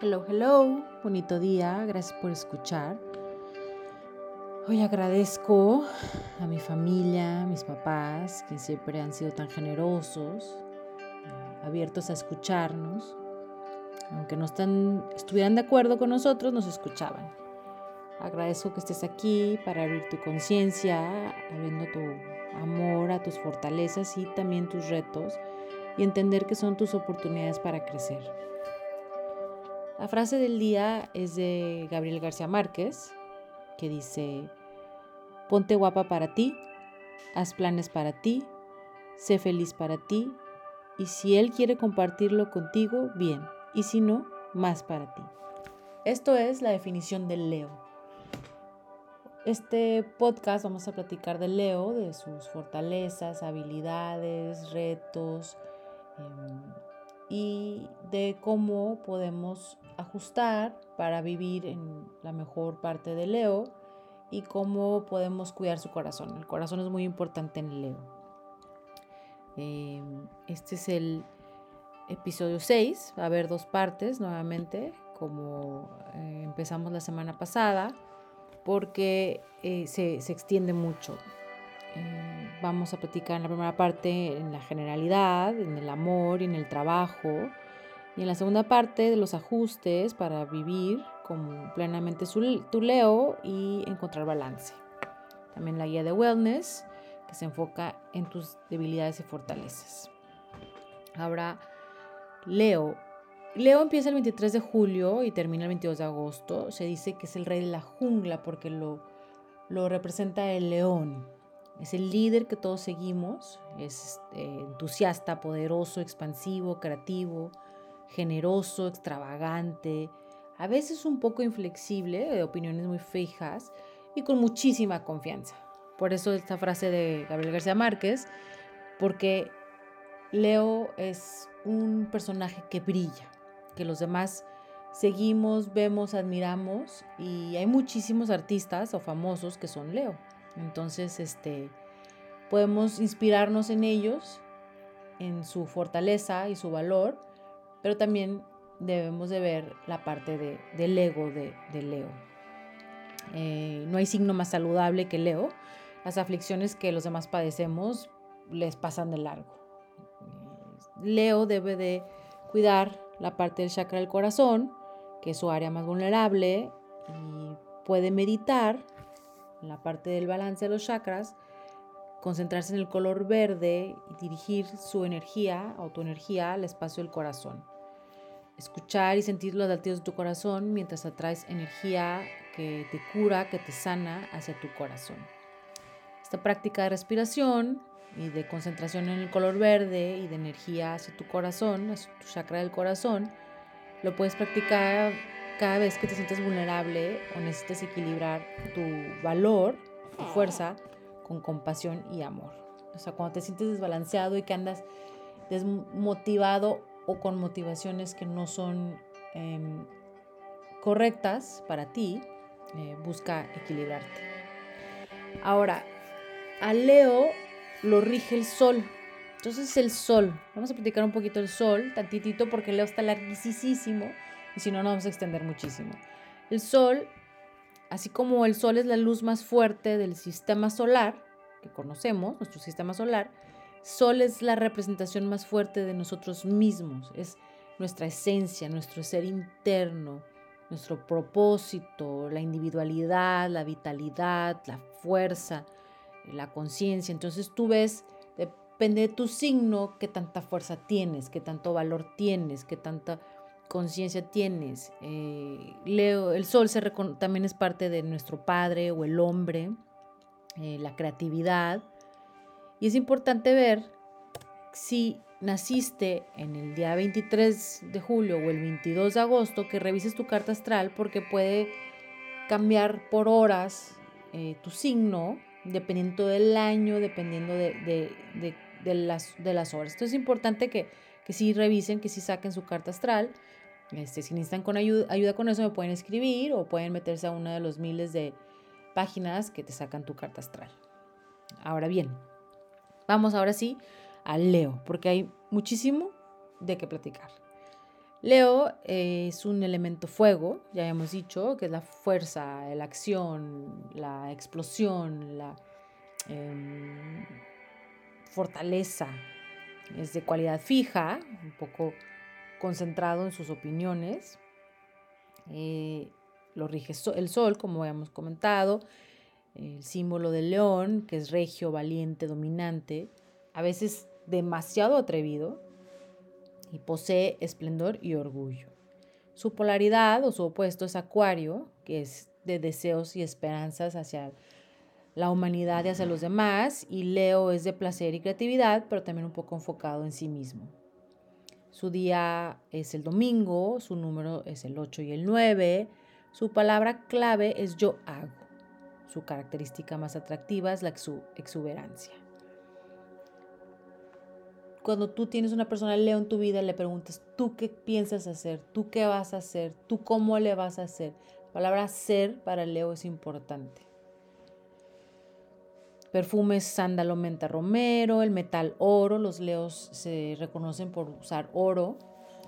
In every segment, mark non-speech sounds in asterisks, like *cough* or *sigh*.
Hello, hello, bonito día, gracias por escuchar. Hoy agradezco a mi familia, a mis papás, que siempre han sido tan generosos, eh, abiertos a escucharnos. Aunque no están, estuvieran de acuerdo con nosotros, nos escuchaban. Agradezco que estés aquí para abrir tu conciencia, abriendo tu amor a tus fortalezas y también tus retos y entender que son tus oportunidades para crecer. La frase del día es de Gabriel García Márquez, que dice, ponte guapa para ti, haz planes para ti, sé feliz para ti, y si él quiere compartirlo contigo, bien, y si no, más para ti. Esto es la definición del Leo. Este podcast vamos a platicar de Leo, de sus fortalezas, habilidades, retos, em, y de cómo podemos ajustar para vivir en la mejor parte de Leo y cómo podemos cuidar su corazón. El corazón es muy importante en Leo. Em, este es el episodio 6, va a haber dos partes nuevamente, como eh, empezamos la semana pasada, porque eh, se, se extiende mucho. Eh, vamos a platicar en la primera parte en la generalidad, en el amor y en el trabajo. Y en la segunda parte de los ajustes para vivir como plenamente tu Leo y encontrar balance. También la guía de wellness que se enfoca en tus debilidades y fortalezas. Ahora, Leo. Leo empieza el 23 de julio y termina el 22 de agosto. Se dice que es el rey de la jungla porque lo, lo representa el león. Es el líder que todos seguimos, es este, entusiasta, poderoso, expansivo, creativo, generoso, extravagante, a veces un poco inflexible, de opiniones muy fijas y con muchísima confianza. Por eso esta frase de Gabriel García Márquez, porque Leo es un personaje que brilla, que los demás seguimos, vemos, admiramos y hay muchísimos artistas o famosos que son Leo. Entonces, este, podemos inspirarnos en ellos, en su fortaleza y su valor, pero también debemos de ver la parte de, del ego de, Leo. Eh, no hay signo más saludable que Leo. Las aflicciones que los demás padecemos les pasan de largo. Leo debe de cuidar la parte del chakra del corazón, que es su área más vulnerable, y puede meditar la parte del balance de los chakras, concentrarse en el color verde y dirigir su energía o tu energía al espacio del corazón. Escuchar y sentir los latidos de tu corazón mientras atraes energía que te cura, que te sana hacia tu corazón. Esta práctica de respiración y de concentración en el color verde y de energía hacia tu corazón, hacia tu chakra del corazón, lo puedes practicar cada vez que te sientes vulnerable o necesitas equilibrar tu valor, tu fuerza, con compasión y amor. O sea, cuando te sientes desbalanceado y que andas desmotivado o con motivaciones que no son em, correctas para ti, eh, busca equilibrarte. Ahora, a Leo lo rige el sol. Entonces el sol, vamos a platicar un poquito el sol, tantitito porque Leo está larguísimo y si no nos vamos a extender muchísimo. El Sol, así como el Sol es la luz más fuerte del sistema solar que conocemos, nuestro sistema solar, Sol es la representación más fuerte de nosotros mismos, es nuestra esencia, nuestro ser interno, nuestro propósito, la individualidad, la vitalidad, la fuerza, la conciencia. Entonces tú ves, depende de tu signo, qué tanta fuerza tienes, qué tanto valor tienes, qué tanta conciencia tienes. Eh, Leo, el sol se también es parte de nuestro padre o el hombre, eh, la creatividad. Y es importante ver si naciste en el día 23 de julio o el 22 de agosto, que revises tu carta astral porque puede cambiar por horas eh, tu signo, dependiendo del año, dependiendo de, las, de las horas. Entonces es importante que, que revisen, que sí saquen su carta astral este, si necesitan con ayuda, ayuda con eso, me pueden escribir o pueden meterse a una de los miles de páginas que te sacan tu carta astral. Ahora bien, vamos ahora sí al Leo, porque hay muchísimo de qué platicar. Leo es un elemento fuego, ya hemos dicho, que es la fuerza, la acción, la explosión, la em, fortaleza. Es de cualidad fija, un poco concentrado en sus opiniones. Eh, lo rige el sol, como habíamos comentado. El símbolo del león, que es regio, valiente, dominante, a veces demasiado atrevido y posee esplendor y orgullo. Su polaridad o su opuesto es Acuario, que es de deseos y esperanzas hacia la humanidad y hacia los demás, y Leo es de placer y creatividad, pero también un poco enfocado en sí mismo. Su día es el domingo, su número es el 8 y el 9, su palabra clave es yo hago. Su característica más atractiva es la exuberancia cuando tú tienes una persona Leo en tu vida, le preguntas, ¿tú qué piensas hacer? ¿Tú qué vas a hacer? ¿Tú cómo le vas a hacer? La palabra ser para Leo es importante. Perfumes sándalo, menta, romero, el metal oro. Los leos se reconocen por usar oro.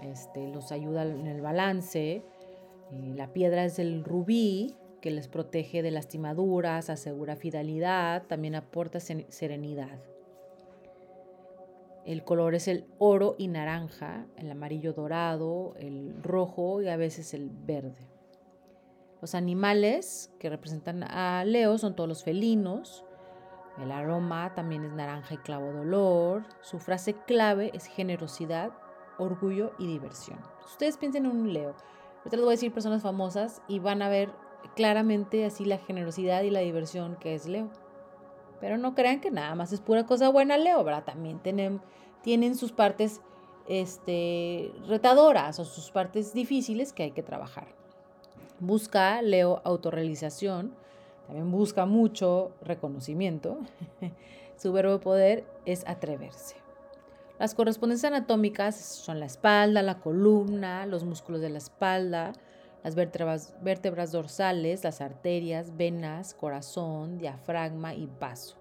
Este, los ayuda en el balance. La piedra es el rubí, que les protege de lastimaduras, asegura fidelidad, también aporta serenidad. El color es el oro y naranja, el amarillo dorado, el rojo y a veces el verde. Los animales que representan a Leo son todos los felinos. El aroma también es naranja y clavo dolor. Su frase clave es generosidad, orgullo y diversión. Ustedes piensen en un Leo. Yo les voy a decir personas famosas y van a ver claramente así la generosidad y la diversión que es Leo. Pero no crean que nada más es pura cosa buena Leo, ¿verdad? También tienen, tienen sus partes este, retadoras o sus partes difíciles que hay que trabajar. Busca Leo autorrealización, también busca mucho reconocimiento. *laughs* Su verbo de poder es atreverse. Las correspondencias anatómicas son la espalda, la columna, los músculos de la espalda, las vértebras, dorsales, las arterias, venas, corazón, diafragma y vaso.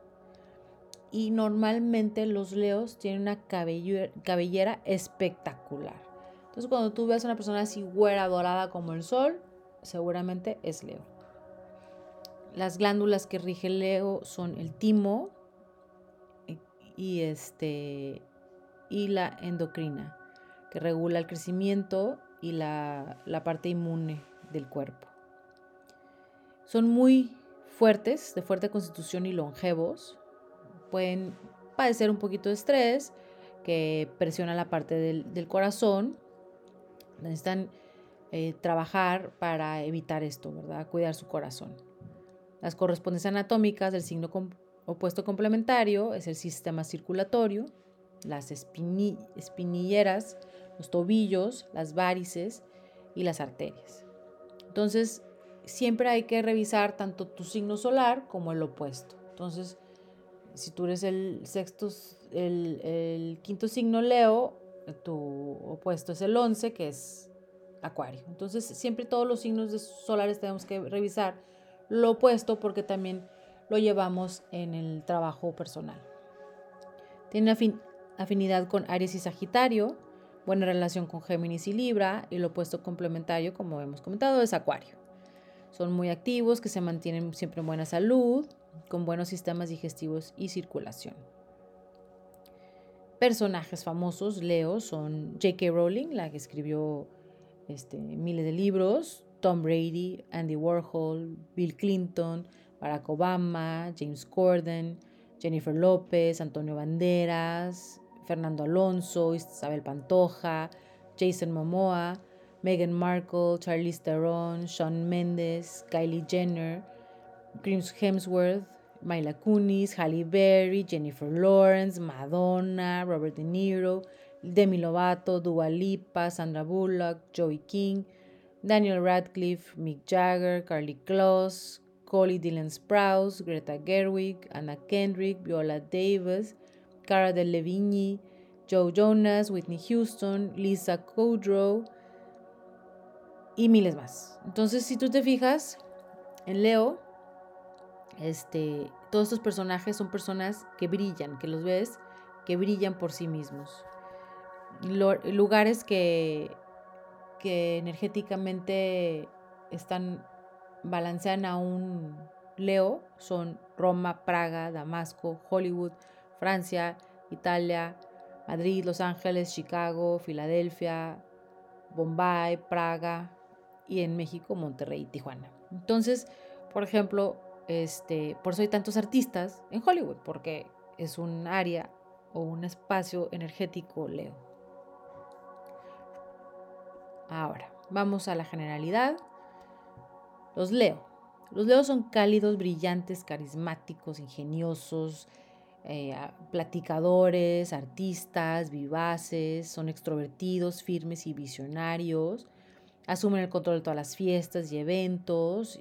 Y normalmente los leos tienen una cabellera, espectacular. Entonces cuando tú ves a una persona así güera, dorada como el sol, seguramente es leo. Las glándulas que rige el leo son el timo y, este, y la endocrina, que regula el crecimiento y la, parte inmune del cuerpo. Son muy fuertes, de fuerte constitución y longevos. Pueden padecer un poquito de estrés que presiona la parte del, corazón. Necesitan eh, trabajar para evitar esto, ¿verdad? Cuidar su corazón. Las correspondencias anatómicas del signo opuesto complementario es el sistema circulatorio, las espinilleras los tobillos, las varices y las arterias. Entonces, siempre hay que revisar tanto tu signo solar como el opuesto. Entonces, si tú eres el sexto, el, quinto signo Leo, tu opuesto es el 11, que es Acuario. Entonces, siempre todos los signos solares tenemos que revisar lo opuesto porque también lo llevamos en el trabajo personal. Tiene afinidad con Aries y Sagitario, buena relación con Géminis y Libra y lo opuesto complementario, como hemos comentado, es Acuario. Son muy activos, que se mantienen siempre en buena salud, con buenos sistemas digestivos y circulación. Personajes famosos, Leo, son J.K. Rowling, la que escribió este, miles de libros, Tom Brady, Andy Warhol, Bill Clinton, Barack Obama, James Corden, Jennifer López, Antonio Banderas, Fernando Alonso, Isabel Pantoja, Jason Momoa, Meghan Markle, Charlize Theron, Shawn Mendes, Kylie Jenner, Chris Hemsworth, Myla Kunis, Halle Berry, Jennifer Lawrence, Madonna, Robert De Niro, Demi Lovato, Dua Lipa, Sandra Bullock, Joey King, Daniel Radcliffe, Mick Jagger, Carly Kloss, Collie Dylan Sprouse, Greta Gerwig, Anna Kendrick, Viola Davis, Cara Delevingne, Joe Jonas, Whitney Houston, Lisa Kudrow y miles más. Entonces, si tú te fijas en Leo, este, todos estos personajes son personas que brillan, que los ves, que brillan por sí mismos. lugares que que energéticamente están balancean a un Leo son Roma, Praga, Damasco, Hollywood, Francia, Italia, Madrid, Los Ángeles, Chicago, Filadelfia, Bombay, Praga y en México Monterrey y Tijuana. Entonces, por ejemplo, este, por eso hay tantos artistas en Hollywood, porque es un área o un espacio energético Leo. Ahora, vamos a la generalidad. Los Leo. Los Leos son cálidos, brillantes, carismáticos, ingeniosos, eh, platicadores, artistas, vivaces, son extrovertidos, firmes y visionarios, asumen el control de todas las fiestas y eventos,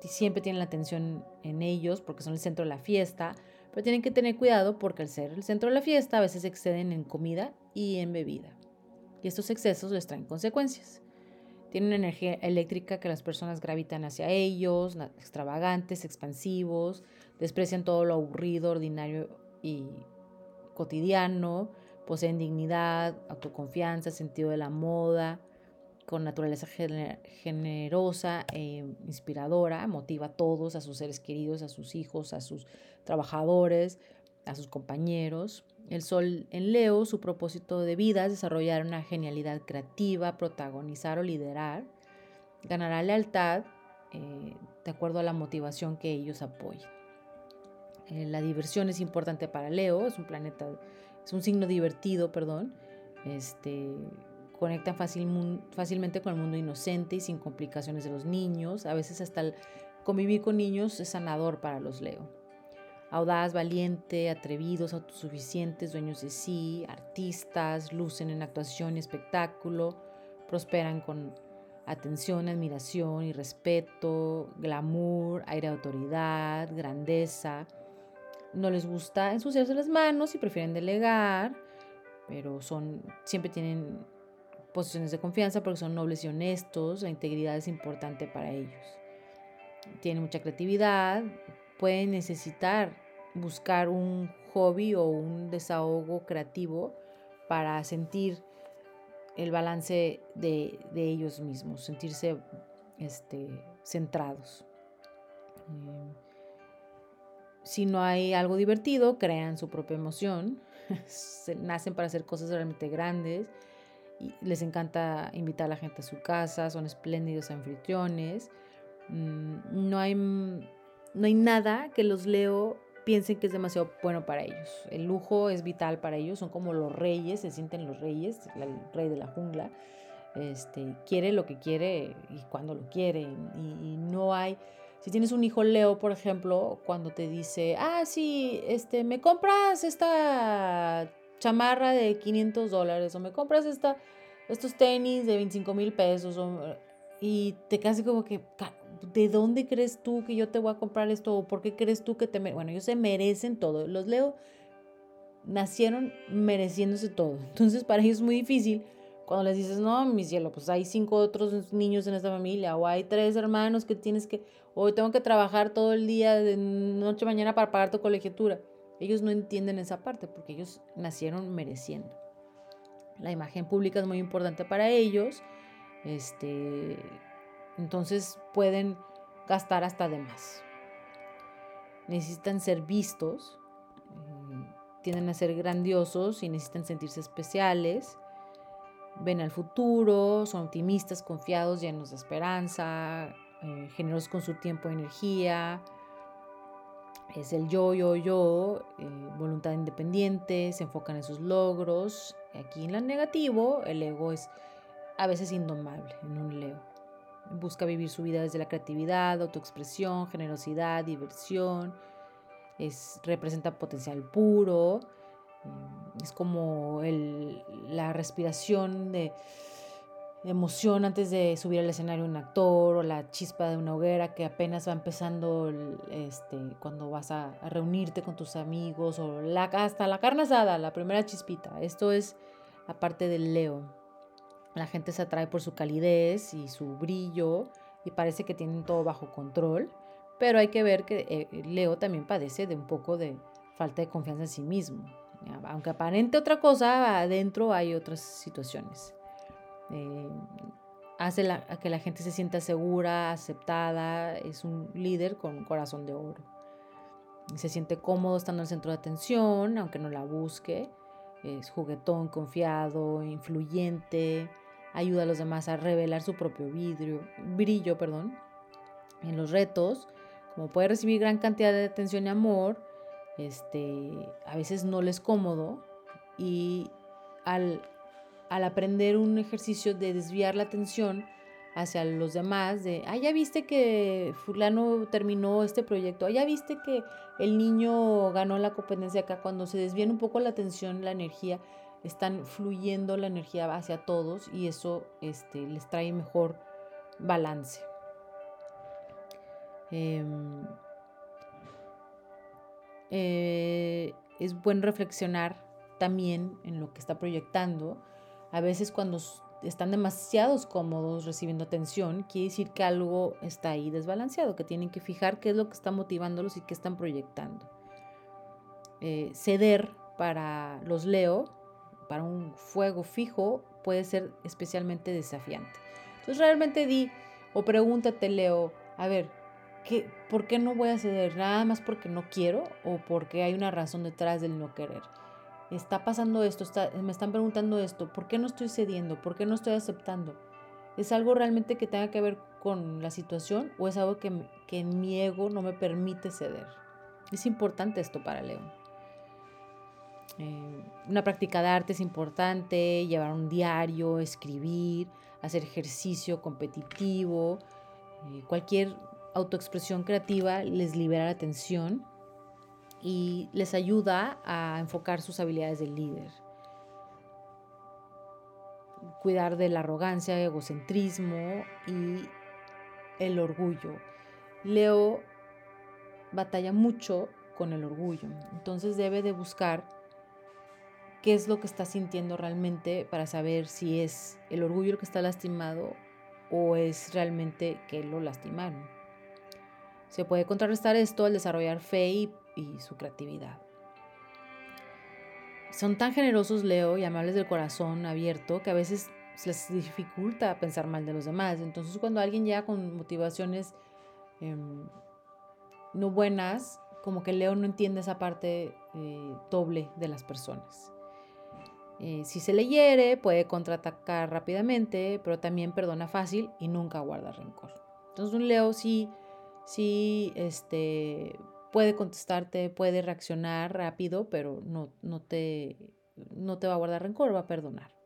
siempre tienen la atención en ellos porque son el centro de la fiesta, pero tienen que tener cuidado porque al ser el centro de la fiesta a veces exceden en comida y en bebida. Y estos excesos les traen consecuencias. Tienen energía eléctrica que las personas gravitan hacia ellos, extravagantes, expansivos, desprecian todo lo aburrido, ordinario y cotidiano, poseen dignidad, autoconfianza, sentido de la moda, con naturaleza generosa e inspiradora, motiva a todos, a sus seres queridos, a sus hijos, a sus trabajadores, a sus compañeros. El sol en Leo, su propósito de vida es desarrollar una genialidad creativa, protagonizar o liderar. Ganará lealtad eh, de acuerdo a la motivación que ellos apoyen. Eh, la diversión es importante para Leo, es un planeta, es un signo divertido, perdón. Este, conectan fácilmente con el mundo inocente y sin complicaciones de los niños. A veces hasta el convivir con niños es sanador para los Leo audaz, valiente, atrevidos, autosuficientes, dueños de sí, artistas, lucen en actuación y espectáculo, prosperan con atención, admiración y respeto, glamour, aire de autoridad, grandeza. No les gusta ensuciarse las manos y prefieren delegar, pero son siempre tienen posiciones de confianza porque son nobles y honestos, la integridad es importante para ellos. Tienen mucha creatividad, pueden necesitar buscar un hobby o un desahogo creativo para sentir el balance de, ellos mismos, sentirse este, centrados. Eh, si no hay algo divertido, crean su propia emoción, *laughs* nacen para hacer cosas realmente grandes, y les encanta invitar a la gente a su casa, son espléndidos anfitriones, mm, no hay no hay nada que los Leo piensen que es demasiado bueno para ellos. El lujo es vital para ellos, son como los reyes, se sienten los reyes, el rey de la jungla. Este, quiere lo que quiere y cuando lo quiere. Y, no hay, si tienes un hijo Leo, por ejemplo, cuando te dice, ah, sí, este, me compras esta chamarra de 500 dólares o me compras esta, estos tenis de 25 mil pesos y te casi como que, ¿de dónde crees tú que yo te voy a comprar esto? ¿O por qué crees tú que te... Bueno, ellos se merecen todo. Los leo, nacieron mereciéndose todo. *laughs* Entonces para ellos es muy difícil cuando les dices, no, mi cielo, pues hay cinco otros niños en esta familia, o hay tres hermanos que tienes que, o tengo que trabajar todo el día, de noche mañana para pagar tu colegiatura. Ellos no entienden esa parte porque ellos nacieron mereciendo. La imagen pública es muy importante para ellos. Este, entonces pueden gastar hasta de más. Necesitan ser vistos, eh, tienden a ser grandiosos y necesitan sentirse especiales. Ven al futuro, son optimistas, confiados, llenos de esperanza, eh, generosos con su tiempo y energía. Es el yo, yo, yo, eh, voluntad independiente, se enfocan en sus logros. Aquí en lo negativo, el ego es a veces indomable en un Leo. Busca vivir su vida desde la creatividad, autoexpresión, generosidad, diversión. Es, representa potencial puro. Mm, es como la respiración de emoción antes de subir al escenario un actor o la chispa de una hoguera que apenas va empezando este, cuando vas a, reunirte con tus amigos o hasta la carne asada, la primera chispita. Esto es la parte del Leo. La gente se atrae por su calidez y su brillo y parece que tienen todo bajo control, pero hay que ver que eh, Leo también padece de un poco de falta de confianza en sí mismo. Aunque aparente otra cosa, adentro hay otras situaciones. eh, hace a que la gente se sienta segura, aceptada, es un líder con un corazón de oro. Se siente cómodo estando en el centro de atención, aunque no la busque. Es juguetón, confiado, influyente, ayuda a los demás a revelar su propio vidrio, brillo perdón, en los retos. Como puede recibir gran cantidad de atención y amor, este, a veces no le es cómodo y al, al aprender un ejercicio de desviar la atención hacia los demás, de, ah, ya viste que fulano terminó este proyecto, ah, ya viste que el niño ganó la competencia acá, cuando se desvían un poco la atención, la energía, están fluyendo la energía hacia todos y eso este, les trae mejor balance. Em, eh, es bueno reflexionar también en lo que está proyectando. A veces cuando están demasiados cómodos recibiendo atención, quiere decir que algo está ahí desbalanceado, que tienen que fijar qué es lo que está motivándolos y qué están proyectando. Eh, ceder para los Leo, para un fuego fijo, puede ser especialmente desafiante. Entonces realmente di o pregúntate, Leo, a ver, ¿qué, ¿por qué no voy a ceder? ¿Nada más porque no quiero o porque hay una razón detrás del no querer? está pasando esto, me están preguntando esto, ¿por qué no estoy cediendo? ¿Por qué no estoy aceptando? ¿Es algo realmente que tenga que ver con la situación o es algo que, que mi ego no me permite ceder? Es importante esto para León. Eh, una práctica de arte es importante, llevar un diario, escribir, hacer ejercicio competitivo, eh, cualquier autoexpresión creativa les libera la tensión y les ayuda a enfocar sus habilidades de líder. Cuidar de la arrogancia, egocentrismo y el orgullo. Leo batalla mucho con el orgullo, entonces debe de buscar qué es lo que está sintiendo realmente para saber si es el orgullo que está lastimado o es realmente que lo lastimaron. Se puede contrarrestar esto al desarrollar fe y y su creatividad. Son tan generosos, Leo, y amables del corazón abierto que a veces les dificulta pensar mal de los demás. Entonces cuando alguien llega con motivaciones em, no buenas, como que Leo no entiende esa parte eh, doble de las personas. Eh, si se le hiere, puede contraatacar rápidamente, pero también perdona fácil y nunca guarda rencor. Entonces un Leo sí, sí este, puede contestarte, puede reaccionar rápido, pero no, no, te, no te va a guardar rencor, va a perdonar.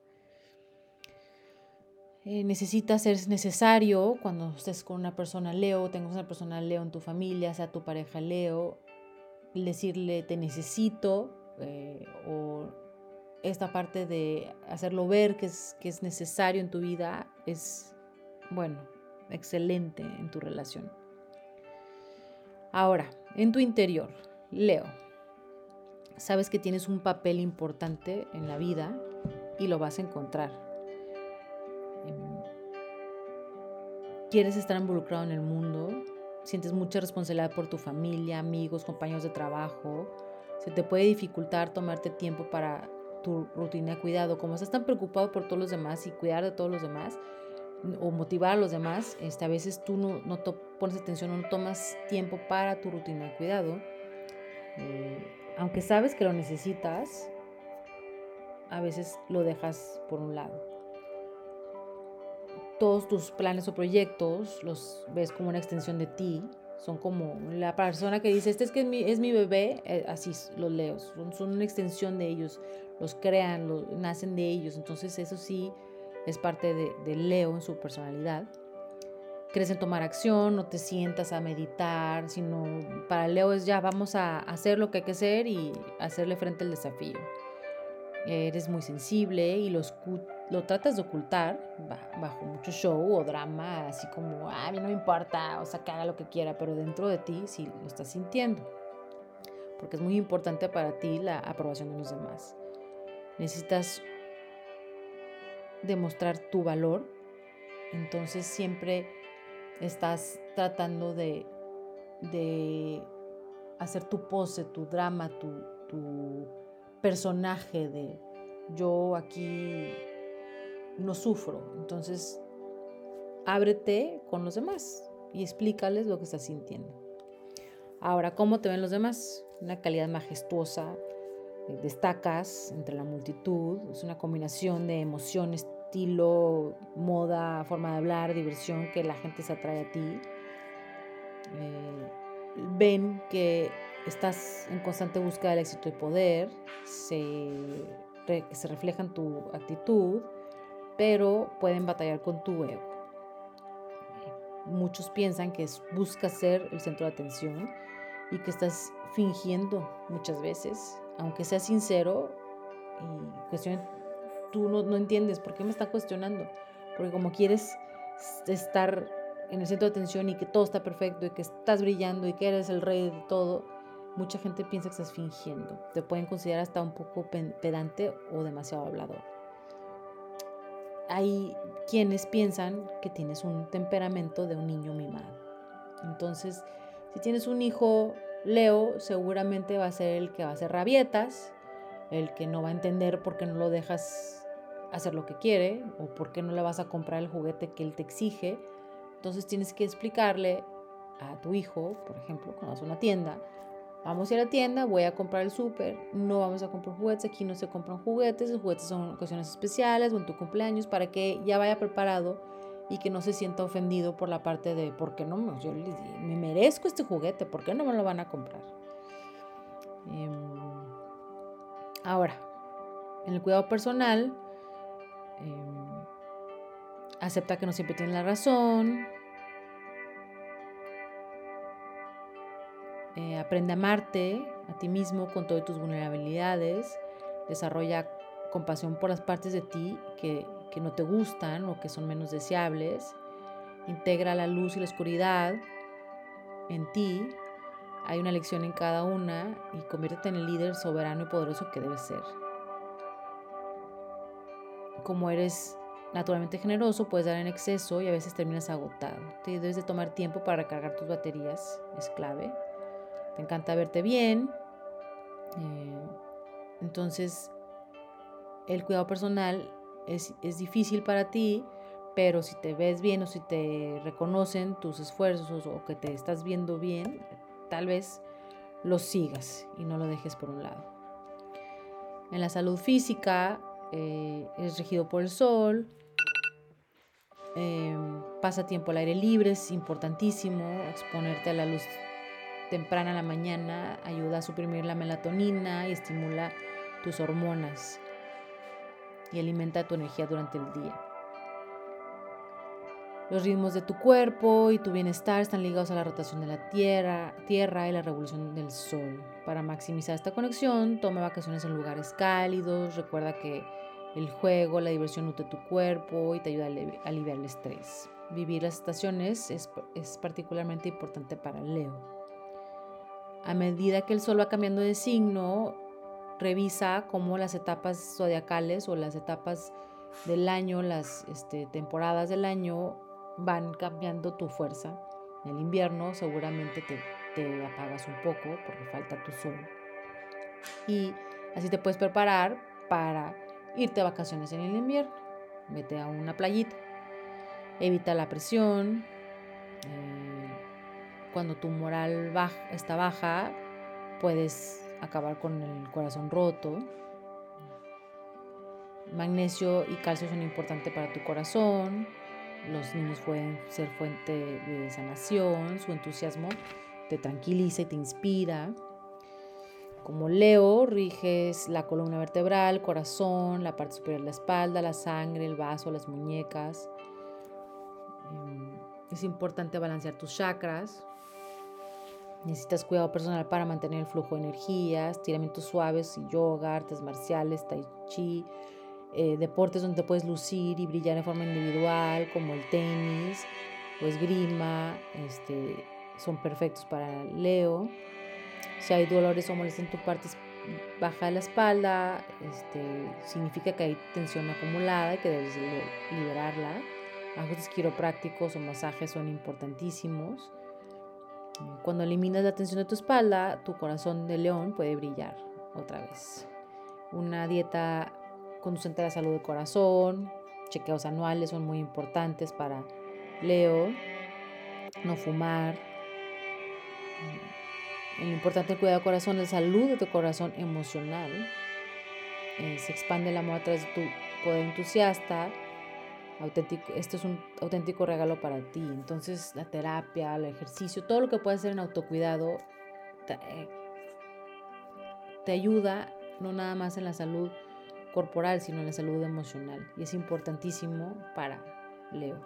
Eh, necesita ser necesario cuando estés con una persona Leo, tengas una persona Leo en tu familia, sea tu pareja Leo, decirle te necesito eh, o esta parte de hacerlo ver que es, que es necesario en tu vida es, bueno, excelente en tu relación. Ahora, en tu interior, Leo, sabes que tienes un papel importante en la vida y lo vas a encontrar. Em, quieres estar involucrado en el mundo, sientes mucha responsabilidad por tu familia, amigos, compañeros de trabajo. Se te puede dificultar tomarte tiempo para tu rutina de cuidado. Como estás tan preocupado por todos los demás y cuidar de todos los demás, o motivar a los demás, este, a veces tú no, no pones atención no tomas tiempo para tu rutina de cuidado. Eh, aunque sabes que lo necesitas, a veces lo dejas por un lado. Todos tus planes o proyectos los ves como una extensión de ti. Son como la persona que dice, este es que es mi, es mi bebé, eh, así los leo, son, son, una extensión de ellos, los crean, nacen de ellos. Entonces eso sí, es parte de, Leo en su personalidad. Crees en tomar acción, no te sientas a meditar, sino para Leo es ya vamos a hacer lo que hay que hacer y hacerle frente al desafío. Eres muy sensible y lo, lo tratas de ocultar bajo mucho show o drama, así como, a mí no me importa, o sea, que haga lo que quiera, pero dentro de ti sí lo estás sintiendo, porque es muy importante para ti la aprobación de los demás. Necesitas demostrar tu valor, entonces siempre estás tratando de, de hacer tu pose, tu drama, tu, tu personaje de yo aquí no sufro. Entonces, ábrete con los demás y explícales lo que estás sintiendo. Ahora, ¿cómo te ven los demás? Una calidad majestuosa, eh, destacas entre la multitud, es una combinación de emoción, estilo, moda, forma de hablar, diversión que la gente se atrae a ti. Eh, ven que estás en constante búsqueda del éxito y poder, se, se refleja en tu actitud, pero pueden batallar con tu ego. Muchos piensan que buscas ser el centro de atención y que estás fingiendo muchas veces, aunque sea sincero y tú no, no entiendes por qué me está cuestionando, porque como quieres estar en el centro de atención y que todo está perfecto y que estás brillando y que eres el rey de todo, mucha gente piensa que estás fingiendo. Te pueden considerar hasta un poco pedante o demasiado hablador. Hay quienes piensan que tienes un temperamento de un niño mimado. Entonces, si tienes un hijo Leo, seguramente va a ser el que va a hacer rabietas, el que no va a entender por qué no lo dejas hacer lo que quiere o por qué no le vas a comprar el juguete que él te exige. Entonces tienes que explicarle a tu hijo, por ejemplo, cuando vas a una tienda, vamos a ir a la tienda, voy a comprar el súper, no vamos a comprar juguetes, aquí no se compran juguetes, los juguetes son ocasiones especiales o en tu cumpleaños para que ya vaya preparado y que no se sienta ofendido por la parte de, ¿por qué no? Yo me merezco este juguete, ¿por qué no me lo van a comprar? Em, ahora, en el cuidado personal, em, acepta que no siempre tienes la razón, Eh, aprende a amarte a ti mismo con todas tus vulnerabilidades. Desarrolla compasión por las partes de ti que, que no te gustan o que son menos deseables. Integra la luz y la oscuridad en ti. Hay una lección en cada una y conviértete en el líder soberano y poderoso que debes ser. Como eres naturalmente generoso, puedes dar en exceso y a veces terminas agotado. Te debes de tomar tiempo para recargar tus baterías, es clave te encanta verte bien. Eh, entonces, el cuidado personal es, difícil para ti, pero si te ves bien o si te reconocen tus esfuerzos o que te estás viendo bien, tal vez lo sigas y no lo dejes por un lado. En la salud física, eh, eres regido por el sol, eh, pasa tiempo al aire libre, es importantísimo exponerte a la luz temprana en la mañana ayuda a suprimir la melatonina y estimula tus hormonas y alimenta tu energía durante el día. Los ritmos de tu cuerpo y tu bienestar están ligados a la rotación de la tierra, y la revolución del sol. Para maximizar esta conexión, toma vacaciones en lugares cálidos. Recuerda que el juego, la diversión nutre tu cuerpo y te ayuda a aliviar el estrés. Vivir las estaciones es, es particularmente importante para Leo. A medida que el Sol va cambiando de signo, revisa cómo las etapas zodiacales o las etapas del año, las este, temporadas del año van cambiando tu fuerza. En el invierno seguramente te, apagas un poco porque falta tu sol. Y así te puedes preparar para irte a vacaciones en el invierno. Vete a una playita. Evita la presión. Eh, cuando tu moral baja, está baja, puedes acabar con el corazón roto. Magnesio y calcio son importantes para tu corazón. Los niños pueden ser fuente de sanación. Su entusiasmo te tranquiliza y te inspira. Como Leo, riges la columna vertebral, corazón, la parte superior de la espalda, la sangre, el vaso, las muñecas. Em, es importante balancear tus chakras. Necesitas cuidado personal para mantener el flujo de energías, tiramientos suaves yoga, artes marciales, tai chi, eh, deportes donde puedes lucir y brillar de forma individual, como el tenis o esgrima, este, son perfectos para Leo. Si hay dolores o molestias en tu parte baja de la espalda, este, significa que hay tensión acumulada y que debes liberarla. Ajustes quiroprácticos o masajes son importantísimos. Cuando eliminas la tensión de tu espalda, tu corazón de león puede brillar otra vez. Una dieta conducente a la salud del corazón, chequeos anuales son muy importantes para Leo. No fumar. Lo importante el cuidado del corazón, la salud de tu corazón emocional. Eh, se expande el amor a través de tu poder entusiasta. Auténtico, esto es un auténtico regalo para ti. Entonces, la terapia, el ejercicio, todo lo que puedes hacer en autocuidado te, eh, te ayuda no nada más en la salud corporal, sino en la salud emocional. Y es importantísimo para Leo.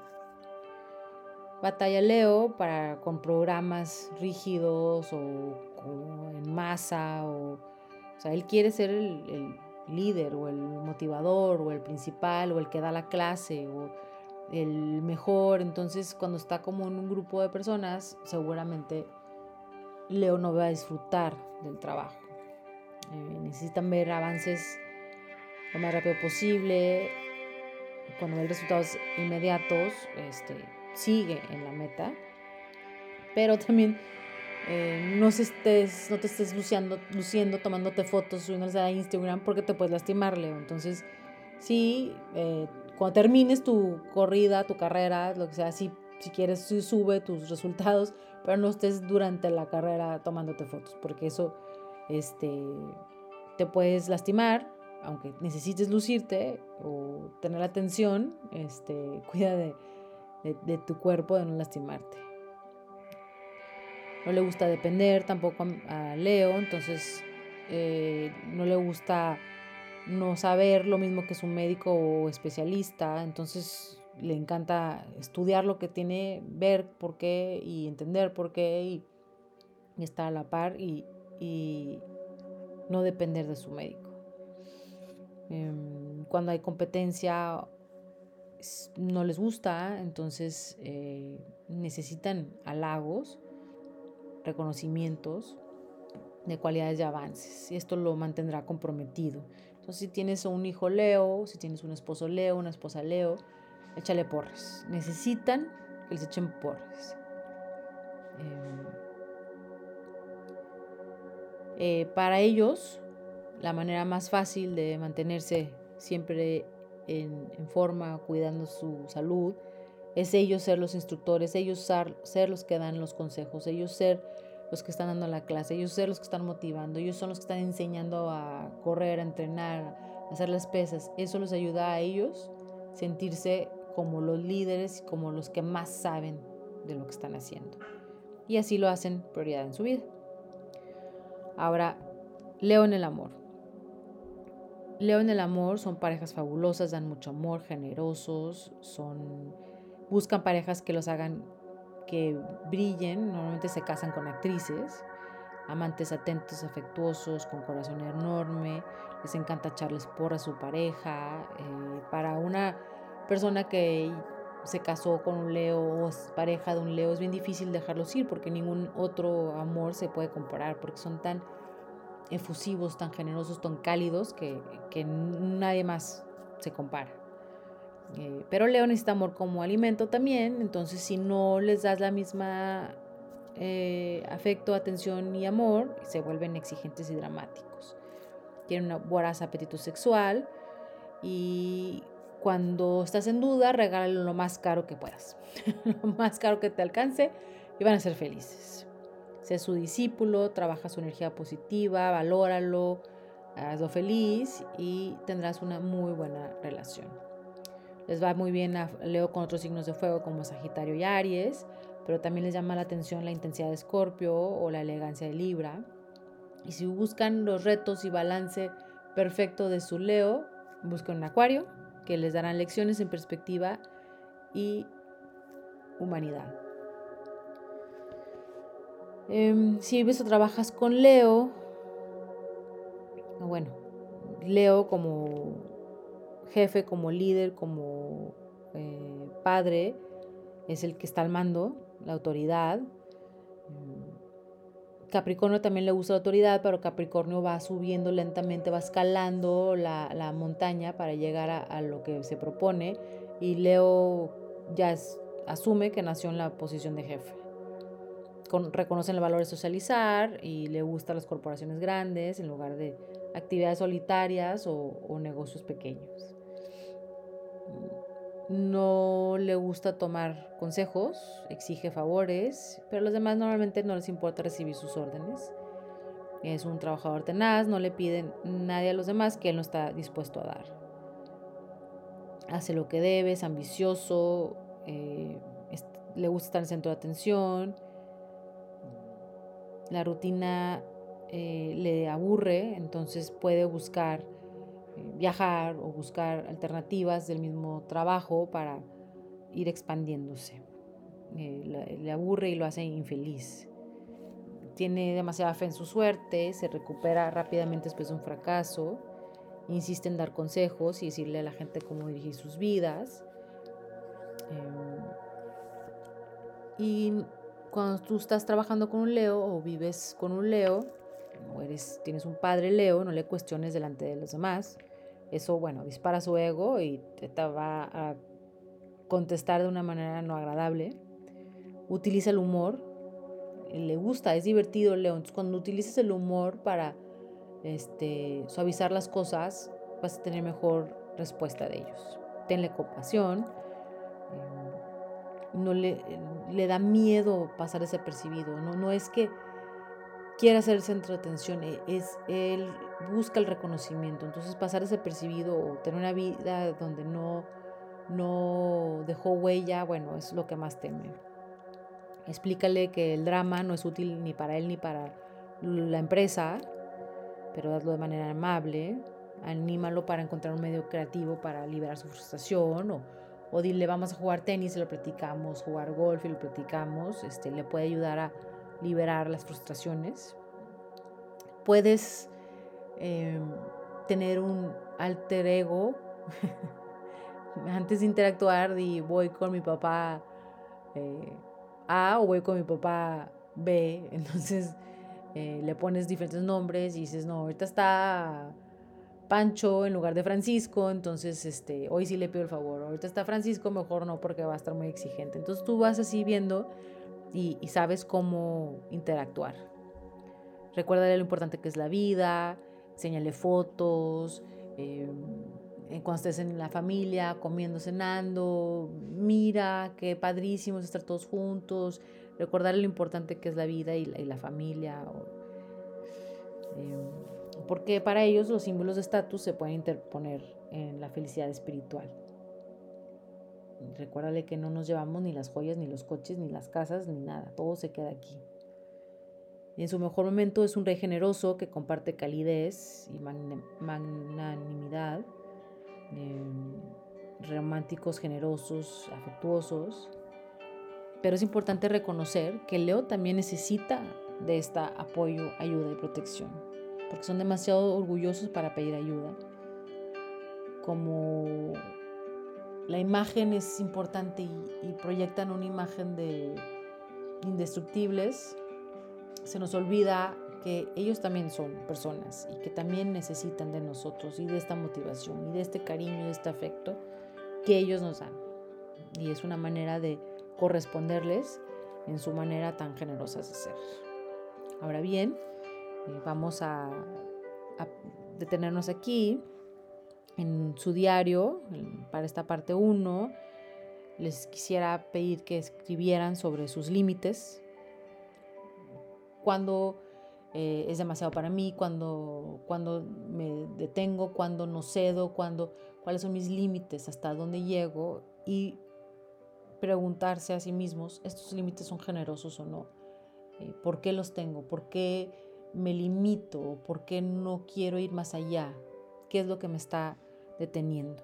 Batalla Leo para con programas rígidos o, en masa o, o sea, él quiere ser el, líder o el motivador o el principal o el que da la clase o el mejor. Entonces, cuando está como en un grupo de personas, seguramente Leo no va a disfrutar del trabajo. Eh, necesitan ver avances lo más rápido posible. Cuando ven resultados inmediatos, este, sigue en la meta. Pero también eh, no, estés, no te estés luciendo, luciendo, tomándote fotos, subiéndolas a Instagram porque te puedes lastimar, Leo. Entonces, sí, eh, cuando termines tu corrida, tu carrera, lo que sea, si quieres, sube tus resultados, pero no estés durante la carrera tomándote fotos, porque eso este, te puedes lastimar, aunque necesites lucirte o tener atención, este, *laughs* cuida de, de, tu cuerpo, de no lastimarte. No le gusta depender tampoco a, Leo, entonces eh, no le gusta no saber lo mismo que su médico o especialista, entonces le encanta estudiar lo que tiene, ver por qué y entender por qué y, estar a la par y, y no depender de su médico. Em, cuando hay competencia no les gusta, entonces eh, necesitan halagos, reconocimientos de cualidades y avances. Y esto lo mantendrá comprometido. Entonces, si tienes un hijo Leo, si tienes un esposo Leo, una esposa Leo, échale porres. Necesitan que les echen porres. Em, eh, para ellos, la manera más fácil de mantenerse siempre en, forma, cuidando su salud, es ellos ser los instructores, ellos ser, los que dan los consejos, ellos ser los que están dando la clase, ellos ser los que están motivando, ellos son los que están enseñando a correr, a entrenar, a hacer las pesas. Eso les ayuda a ellos sentirse como los líderes como los que más saben de lo que están haciendo. Y así lo hacen prioridad en su vida. Ahora, Leo en el amor. Leo en el amor son parejas fabulosas, dan mucho amor, generosos, son buscan parejas que los hagan que brillen, normalmente se casan con actrices, amantes atentos, afectuosos, con corazón enorme, les encanta echarles porra a su pareja. Eh, para una persona que se casó con un Leo o es pareja de un Leo es bien difícil dejarlos ir porque ningún otro amor se puede comparar porque son tan efusivos, tan generosos, tan cálidos, que, nadie más se compara. Eh, pero Leo necesita amor como alimento también, entonces si no les das la misma eh, afecto, atención y amor, se vuelven exigentes y dramáticos. Tienen un voraz apetito sexual y cuando estás en duda, regálale lo más caro que puedas, *laughs* lo más caro que te alcance y van a ser felices. Sé su discípulo, trabaja su energía positiva, valóralo, hazlo feliz y tendrás una muy buena relación. Les va muy bien a Leo con otros signos de fuego como Sagitario y Aries, pero también les llama la atención la intensidad de Escorpio o la elegancia de Libra. Y si buscan los retos y balance perfecto de su Leo, busquen un Acuario, que les darán lecciones en perspectiva y humanidad. Em, si vives o trabajas con Leo, bueno, Leo como jefe, como líder, como eh, padre, es el que está al mando, la autoridad. Em, Capricornio también le gusta la autoridad, pero Capricornio va subiendo lentamente, va escalando la, montaña para llegar a, lo que se propone y Leo ya asume que nació en la posición de jefe reconocen el valor de socializar y le gustan las corporaciones grandes en lugar de actividades solitarias o, negocios pequeños. No le gusta tomar consejos, exige favores, pero a los demás normalmente no les importa recibir sus órdenes. Es un trabajador tenaz, no le piden nadie a los demás que él no está dispuesto a dar. Hace lo que debe, es ambicioso, eh, le gusta estar en el centro de atención. La rutina eh, le aburre, entonces puede buscar viajar o buscar alternativas del mismo trabajo para ir expandiéndose. Eh, le, aburre y lo hace infeliz. Tiene demasiada fe en su suerte, se recupera rápidamente después de un fracaso, insiste en dar consejos y decirle a la gente cómo dirigir sus vidas. y cuando tú estás trabajando con un Leo o vives con un Leo, o eres, tienes un padre Leo, no le cuestiones delante de los demás. Eso, bueno, dispara su ego y te, va a contestar de una manera no agradable. Utiliza el humor. Le gusta, es divertido Leo. Entonces, cuando utilices el humor para este, suavizar las cosas, vas a tener mejor respuesta de ellos. Tenle compasión. Eh, no le, le da miedo pasar desapercibido. No, no es que quiere ser el centro de atención, e, es, él busca el reconocimiento. Entonces pasar desapercibido o tener una vida donde no, no dejó huella, bueno, es lo que más teme. Explícale que el drama no es útil ni para él ni para la empresa, pero hazlo de manera amable. Anímalo para encontrar un medio creativo para liberar su frustración o, dile vamos a jugar tenis y lo platicamos, jugar golf y lo platicamos. Este, le puede ayudar a liberar las frustraciones. Puedes em, tener un alter ego. *laughs* Antes de interactuar, y voy con mi papá eh, A o voy con mi papá B. *laughs* Entonces eh, le pones diferentes nombres y dices, no, ahorita está Pancho en lugar de Francisco, entonces este, hoy sí le pido el favor. Ahorita está Francisco, mejor no porque va a estar muy exigente. Entonces tú vas así viendo y, sabes cómo interactuar. Recuérdale lo importante que es la vida, enséñale fotos, eh, cuando estés en la familia, comiendo, cenando, mira, qué padrísimo estar todos juntos, recordarle lo importante que es la vida y la, familia. Eh, porque para ellos los símbolos de estatus se pueden interponer en la felicidad espiritual. Recuérdale que no nos llevamos ni las joyas, ni los coches, ni las casas, ni nada. Todo se queda aquí. En su mejor momento es un rey generoso que comparte calidez y magnanimidad, em, románticos, generosos, afectuosos. Pero es importante reconocer que Leo también necesita de esta apoyo, ayuda y protección, porque son demasiado orgullosos para pedir ayuda. Como la imagen es importante y, proyectan una imagen de indestructibles, se nos olvida que ellos también son personas y que también necesitan de nosotros y de esta motivación y de este cariño y de este afecto que ellos nos dan. Y es una manera de corresponderles en su manera tan generosa de ser. Ahora bien, eh, vamos a detenernos aquí en su diario, para esta parte 1, les quisiera pedir que escribieran sobre sus límites, cuando eh, es demasiado para mí, cuando, cuando me detengo, cuando no cedo, cuando, cuáles son mis límites, hasta dónde llego y preguntarse a sí mismos, ¿estos límites son generosos o no? Eh, ¿Por qué los tengo? ¿Por qué me limito? ¿Por qué no quiero ir más allá? ¿Qué es lo que me está deteniendo.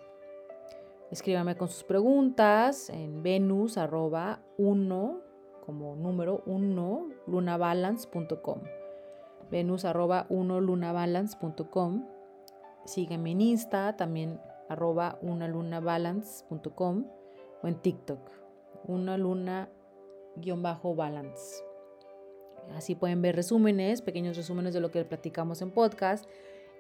Escríbame con sus preguntas en venus arroba 1 como número 1 lunabalance.com. Venus arroba 1 lunabalance.com. Sígueme en Insta también arroba una lunabalance.com o en TikTok una luna guion bajo balance. Así pueden ver resúmenes, pequeños resúmenes de lo que platicamos en podcast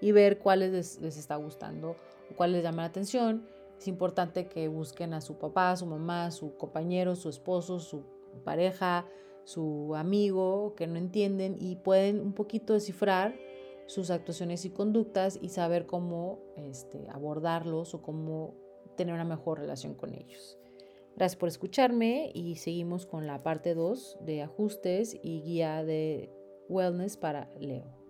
y ver cuáles les, les está gustando cuál les llama la atención. Es importante que busquen a su papá, su mamá, su compañero, su esposo, su pareja, su amigo, que no entienden y pueden un poquito descifrar sus actuaciones y conductas y saber cómo este, abordarlos o cómo tener una mejor relación con ellos. Gracias por escucharme y seguimos con la parte 2 de ajustes y guía de wellness para Leo.